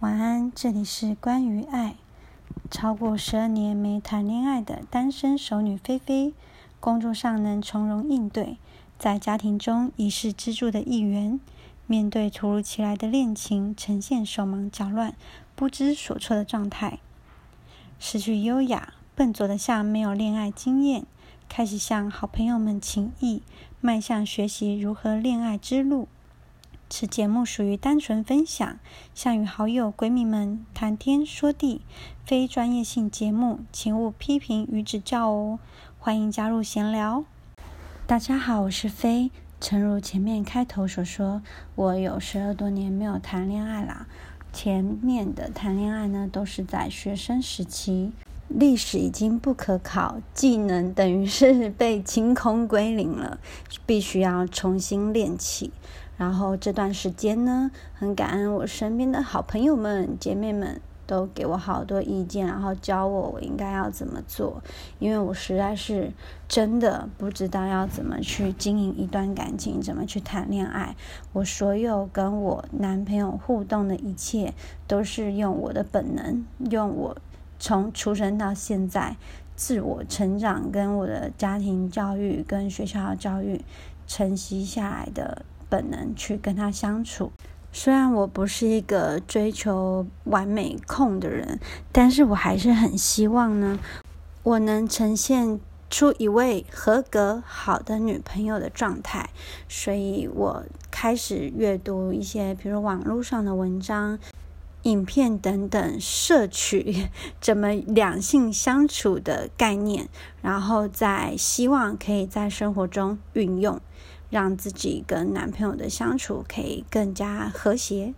晚安，这里是关于爱。超过十二年没谈恋爱的单身熟女菲菲，工作上能从容应对，在家庭中已是支柱的一员。面对突如其来的恋情，呈现手忙脚乱、不知所措的状态，失去优雅，笨拙的像没有恋爱经验，开始向好朋友们请益，迈向学习如何恋爱之路。此节目属于单纯分享，向与好友、闺蜜们谈天说地，非专业性节目，请勿批评与指教哦。欢迎加入闲聊。大家好，我是飞。诚如前面开头所说，我有十二多年没有谈恋爱啦。前面的谈恋爱呢，都是在学生时期，历史已经不可考，技能等于是 被清空归零了，必须要重新练起。然后这段时间呢，很感恩我身边的好朋友们、姐妹们都给我好多意见，然后教我我应该要怎么做。因为我实在是真的不知道要怎么去经营一段感情，怎么去谈恋爱。我所有跟我男朋友互动的一切，都是用我的本能，用我从出生到现在自我成长跟我的家庭教育跟学校的教育承袭下来的。本能去跟他相处，虽然我不是一个追求完美控的人，但是我还是很希望呢，我能呈现出一位合格好的女朋友的状态。所以我开始阅读一些，比如网络上的文章、影片等等，摄取怎么两性相处的概念，然后再希望可以在生活中运用。让自己跟男朋友的相处可以更加和谐。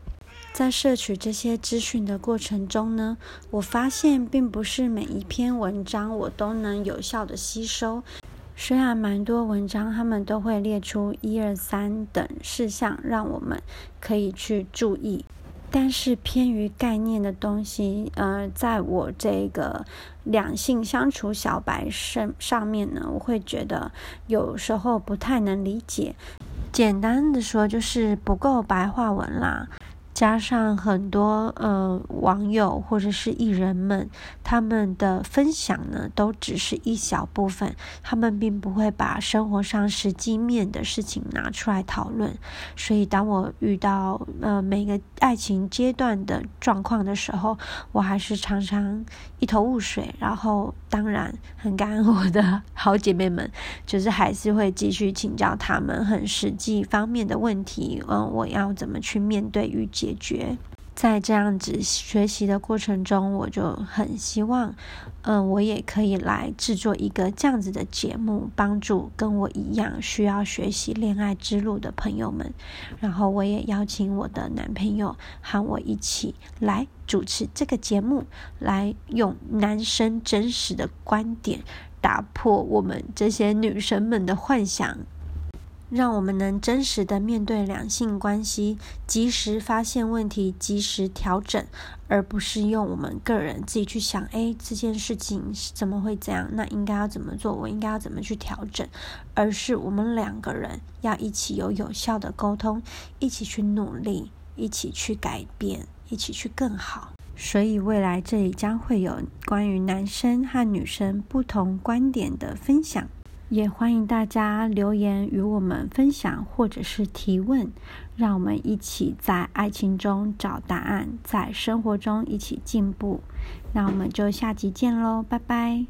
在摄取这些资讯的过程中呢，我发现并不是每一篇文章我都能有效的吸收。虽然蛮多文章他们都会列出一二三等事项，让我们可以去注意。但是偏于概念的东西，呃，在我这个两性相处小白身上面呢，我会觉得有时候不太能理解。简单的说，就是不够白话文啦。加上很多呃网友或者是艺人们，他们的分享呢，都只是一小部分，他们并不会把生活上实际面的事情拿出来讨论。所以，当我遇到呃每个爱情阶段的状况的时候，我还是常常一头雾水。然后，当然很感恩我的好姐妹们，就是还是会继续请教他们很实际方面的问题。嗯，我要怎么去面对与。解决，在这样子学习的过程中，我就很希望，嗯，我也可以来制作一个这样子的节目，帮助跟我一样需要学习恋爱之路的朋友们。然后，我也邀请我的男朋友和我一起来主持这个节目，来用男生真实的观点，打破我们这些女生们的幻想。让我们能真实的面对两性关系，及时发现问题，及时调整，而不是用我们个人自己去想，哎，这件事情怎么会这样？那应该要怎么做？我应该要怎么去调整？而是我们两个人要一起有有效的沟通，一起去努力，一起去改变，一起去更好。所以未来这里将会有关于男生和女生不同观点的分享。也欢迎大家留言与我们分享，或者是提问，让我们一起在爱情中找答案，在生活中一起进步。那我们就下集见喽，拜拜。